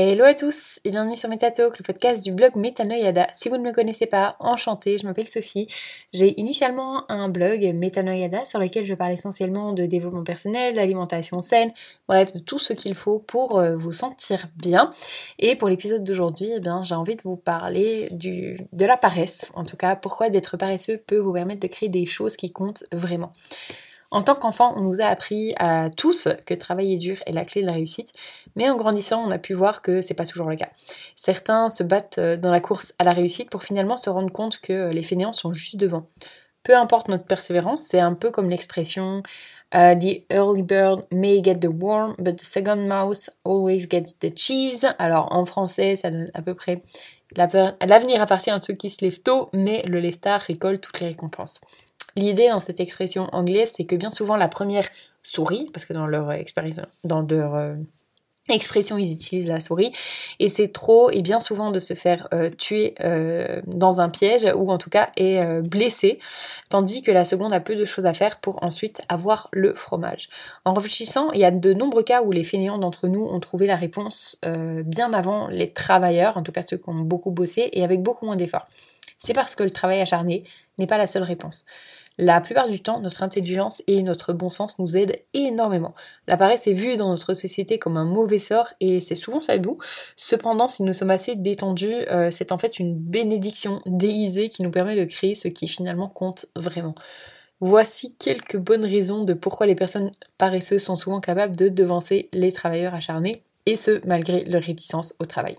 Hello à tous et bienvenue sur MetaTalk, le podcast du blog Metanoyada. Si vous ne me connaissez pas, enchantée, je m'appelle Sophie. J'ai initialement un blog Metanoyada sur lequel je parle essentiellement de développement personnel, d'alimentation saine, bref, de tout ce qu'il faut pour euh, vous sentir bien. Et pour l'épisode d'aujourd'hui, eh j'ai envie de vous parler de la paresse. En tout cas, pourquoi d'être paresseux peut vous permettre de créer des choses qui comptent vraiment. En tant qu'enfant, on nous a appris à tous que travailler dur est la clé de la réussite, mais en grandissant, on a pu voir que c'est pas toujours le cas. Certains se battent euh, dans la course à la réussite pour finalement se rendre compte que les fainéants sont juste devant. Peu importe notre persévérance, c'est un peu comme l'expression uh, The early bird may get the worm, but the second mouse always gets the cheese. Alors en français, ça donne à peu près L'avenir appartient à ceux qui se lèvent tôt, mais le lève tard récolte toutes les récompenses. L'idée dans cette expression anglaise, c'est que bien souvent la première sourit, parce que dans leur, dans leur euh, expression, ils utilisent la souris, et c'est trop, et bien souvent de se faire euh, tuer euh, dans un piège, ou en tout cas est blessé, tandis que la seconde a peu de choses à faire pour ensuite avoir le fromage. En réfléchissant, il y a de nombreux cas où les fainéants d'entre nous ont trouvé la réponse bien avant les travailleurs, en tout cas ceux qui ont beaucoup bossé, et avec beaucoup moins d'efforts. C'est parce que le travail acharné n'est pas la seule réponse. La plupart du temps, notre intelligence et notre bon sens nous aident énormément. La paresse est vue dans notre société comme un mauvais sort et c'est souvent bout. Cependant, si nous sommes assez détendus, euh, c'est en fait une bénédiction déguisée qui nous permet de créer ce qui finalement compte vraiment. Voici quelques bonnes raisons de pourquoi les personnes paresseuses sont souvent capables de devancer les travailleurs acharnés et ce, malgré leur réticence au travail.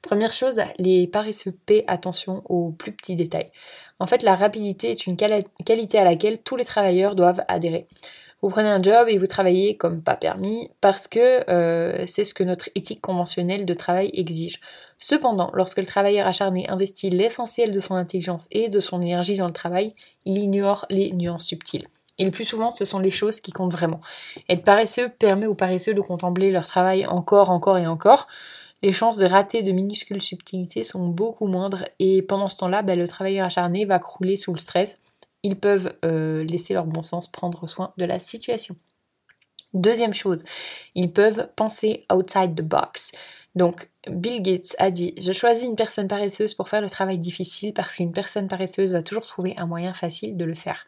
Première chose, les paresseux paient attention aux plus petits détails. En fait, la rapidité est une qualité à laquelle tous les travailleurs doivent adhérer. Vous prenez un job et vous travaillez comme pas permis parce que euh, c'est ce que notre éthique conventionnelle de travail exige. Cependant, lorsque le travailleur acharné investit l'essentiel de son intelligence et de son énergie dans le travail, il ignore les nuances subtiles. Et le plus souvent, ce sont les choses qui comptent vraiment. Être paresseux permet aux paresseux de contempler leur travail encore, encore et encore. Les chances de rater de minuscules subtilités sont beaucoup moindres et pendant ce temps-là, ben, le travailleur acharné va crouler sous le stress. Ils peuvent euh, laisser leur bon sens prendre soin de la situation. Deuxième chose, ils peuvent penser outside the box. Donc, Bill Gates a dit Je choisis une personne paresseuse pour faire le travail difficile parce qu'une personne paresseuse va toujours trouver un moyen facile de le faire.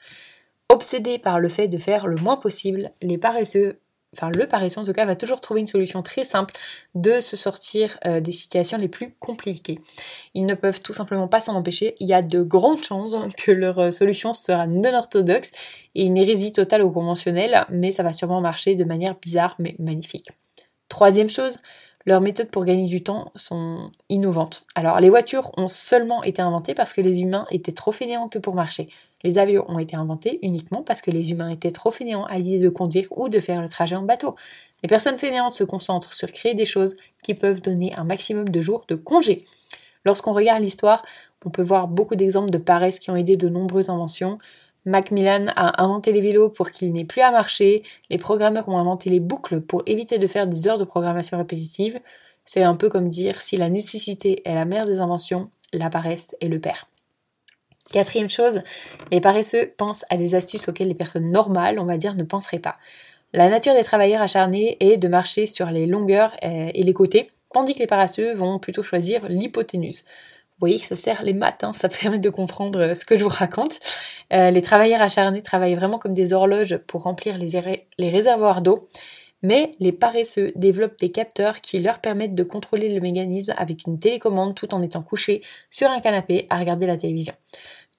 Obsédé par le fait de faire le moins possible, les paresseux, enfin le paresseux en tout cas, va toujours trouver une solution très simple de se sortir euh, des situations les plus compliquées. Ils ne peuvent tout simplement pas s'en empêcher. Il y a de grandes chances que leur euh, solution sera non orthodoxe et une hérésie totale au conventionnel, mais ça va sûrement marcher de manière bizarre mais magnifique. Troisième chose, leurs méthodes pour gagner du temps sont innovantes. Alors, les voitures ont seulement été inventées parce que les humains étaient trop fainéants que pour marcher. Les avions ont été inventés uniquement parce que les humains étaient trop fainéants à l'idée de conduire ou de faire le trajet en bateau. Les personnes fainéantes se concentrent sur créer des choses qui peuvent donner un maximum de jours de congé. Lorsqu'on regarde l'histoire, on peut voir beaucoup d'exemples de paresse qui ont aidé de nombreuses inventions. Macmillan a inventé les vélos pour qu'il n'ait plus à marcher, les programmeurs ont inventé les boucles pour éviter de faire des heures de programmation répétitive. C'est un peu comme dire si la nécessité est la mère des inventions, la paresse est le père. Quatrième chose, les paresseux pensent à des astuces auxquelles les personnes normales, on va dire, ne penseraient pas. La nature des travailleurs acharnés est de marcher sur les longueurs euh, et les côtés, tandis que les paresseux vont plutôt choisir l'hypoténuse. Voyez ça sert les maths, hein, ça permet de comprendre euh, ce que je vous raconte. Euh, les travailleurs acharnés travaillent vraiment comme des horloges pour remplir les, les réservoirs d'eau, mais les paresseux développent des capteurs qui leur permettent de contrôler le mécanisme avec une télécommande tout en étant couchés sur un canapé à regarder la télévision.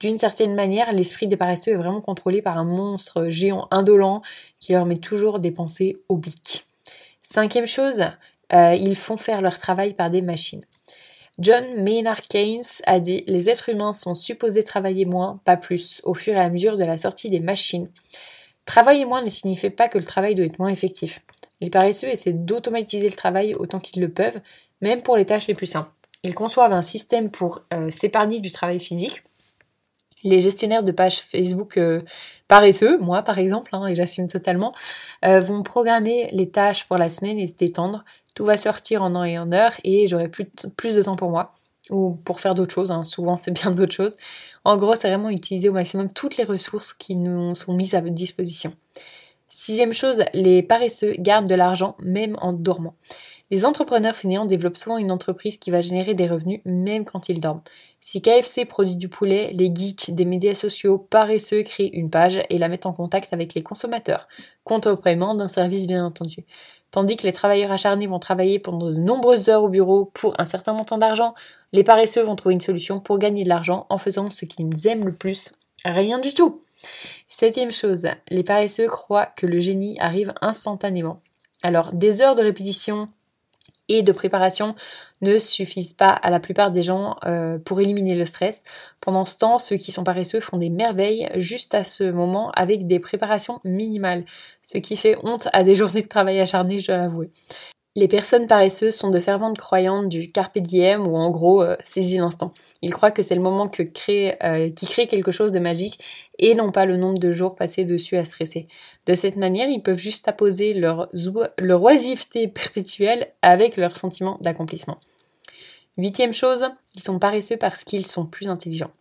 D'une certaine manière, l'esprit des paresseux est vraiment contrôlé par un monstre géant indolent qui leur met toujours des pensées obliques. Cinquième chose, euh, ils font faire leur travail par des machines. John Maynard Keynes a dit Les êtres humains sont supposés travailler moins, pas plus, au fur et à mesure de la sortie des machines. Travailler moins ne signifie pas que le travail doit être moins effectif. Les paresseux essaient d'automatiser le travail autant qu'ils le peuvent, même pour les tâches les plus simples. Ils conçoivent un système pour euh, s'épargner du travail physique. Les gestionnaires de pages Facebook euh, paresseux, moi par exemple, hein, et j'assume totalement, euh, vont programmer les tâches pour la semaine et se détendre tout va sortir en temps et en heure et j'aurai plus, de temps pour moi ou pour faire d'autres choses. Hein. Souvent, c'est bien d'autres choses. En gros, c'est vraiment utiliser au maximum toutes les ressources qui nous sont mises à disposition. Sixième chose, les paresseux gardent de l'argent même en dormant. Les entrepreneurs fainéants développent souvent une entreprise qui va générer des revenus même quand ils dorment. Si KFC produit du poulet, les geeks des médias sociaux paresseux créent une page et la mettent en contact avec les consommateurs, compte au d'un service bien entendu. Tandis que les travailleurs acharnés vont travailler pendant de nombreuses heures au bureau pour un certain montant d'argent, les paresseux vont trouver une solution pour gagner de l'argent en faisant ce qu'ils aiment le plus, rien du tout. Septième chose, les paresseux croient que le génie arrive instantanément. Alors, des heures de répétition et de préparation ne suffisent pas à la plupart des gens euh, pour éliminer le stress. Pendant ce temps, ceux qui sont paresseux font des merveilles juste à ce moment avec des préparations minimales, ce qui fait honte à des journées de travail acharnées, je dois l'avouer. Les personnes paresseuses sont de ferventes croyantes du carpe diem ou en gros euh, saisis l'instant. Ils croient que c'est le moment euh, qui crée quelque chose de magique et non pas le nombre de jours passés dessus à stresser. De cette manière, ils peuvent juste apposer leur oisiveté perpétuelle avec leur sentiment d'accomplissement. Huitième chose, ils sont paresseux parce qu'ils sont plus intelligents.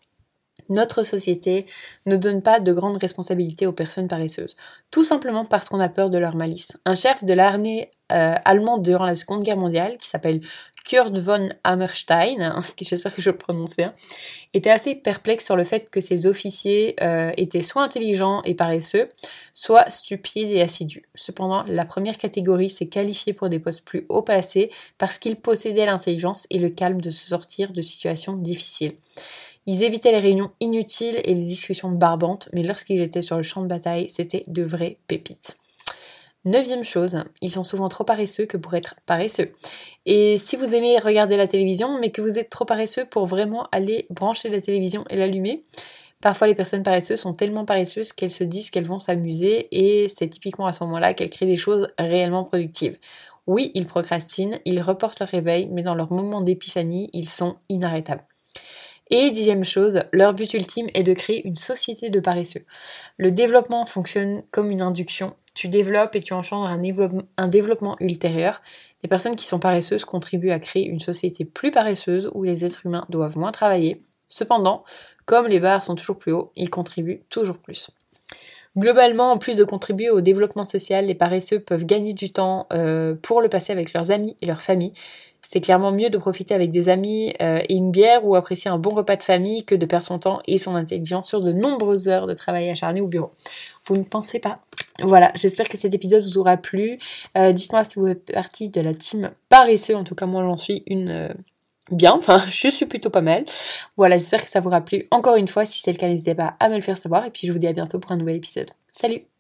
Notre société ne donne pas de grandes responsabilités aux personnes paresseuses, tout simplement parce qu'on a peur de leur malice. Un chef de l'armée euh, allemande durant la Seconde Guerre mondiale, qui s'appelle Kurt von Hammerstein, j'espère que je le prononce bien, était assez perplexe sur le fait que ses officiers euh, étaient soit intelligents et paresseux, soit stupides et assidus. Cependant, la première catégorie s'est qualifiée pour des postes plus haut placés parce qu'ils possédaient l'intelligence et le calme de se sortir de situations difficiles. Ils évitaient les réunions inutiles et les discussions barbantes, mais lorsqu'ils étaient sur le champ de bataille, c'était de vraies pépites. Neuvième chose, ils sont souvent trop paresseux que pour être paresseux. Et si vous aimez regarder la télévision, mais que vous êtes trop paresseux pour vraiment aller brancher la télévision et l'allumer, parfois les personnes paresseuses sont tellement paresseuses qu'elles se disent qu'elles vont s'amuser et c'est typiquement à ce moment-là qu'elles créent des choses réellement productives. Oui, ils procrastinent, ils reportent leur réveil, mais dans leur moment d'épiphanie, ils sont inarrêtables. Et dixième chose, leur but ultime est de créer une société de paresseux. Le développement fonctionne comme une induction. Tu développes et tu engendres un un développement ultérieur. Les personnes qui sont paresseuses contribuent à créer une société plus paresseuse où les êtres humains doivent moins travailler. Cependant, comme les barres sont toujours plus hauts, ils contribuent toujours plus. Globalement, en plus de contribuer au développement social, les paresseux peuvent gagner du temps euh, pour le passer avec leurs amis et leurs familles. C'est clairement mieux de profiter avec des amis euh, et une bière ou apprécier un bon repas de famille que de perdre son temps et son intelligence sur de nombreuses heures de travail acharné au bureau. Vous ne pensez pas? Voilà, j'espère que cet épisode vous aura plu. Euh, dites-moi si vous êtes partie de la team paresseux, en tout cas moi j'en suis une bien, enfin je suis plutôt pas mal. Voilà, j'espère que ça vous aura plu encore une fois. Si c'est le cas, n'hésitez pas à me le faire savoir et puis je vous dis à bientôt pour un nouvel épisode. Salut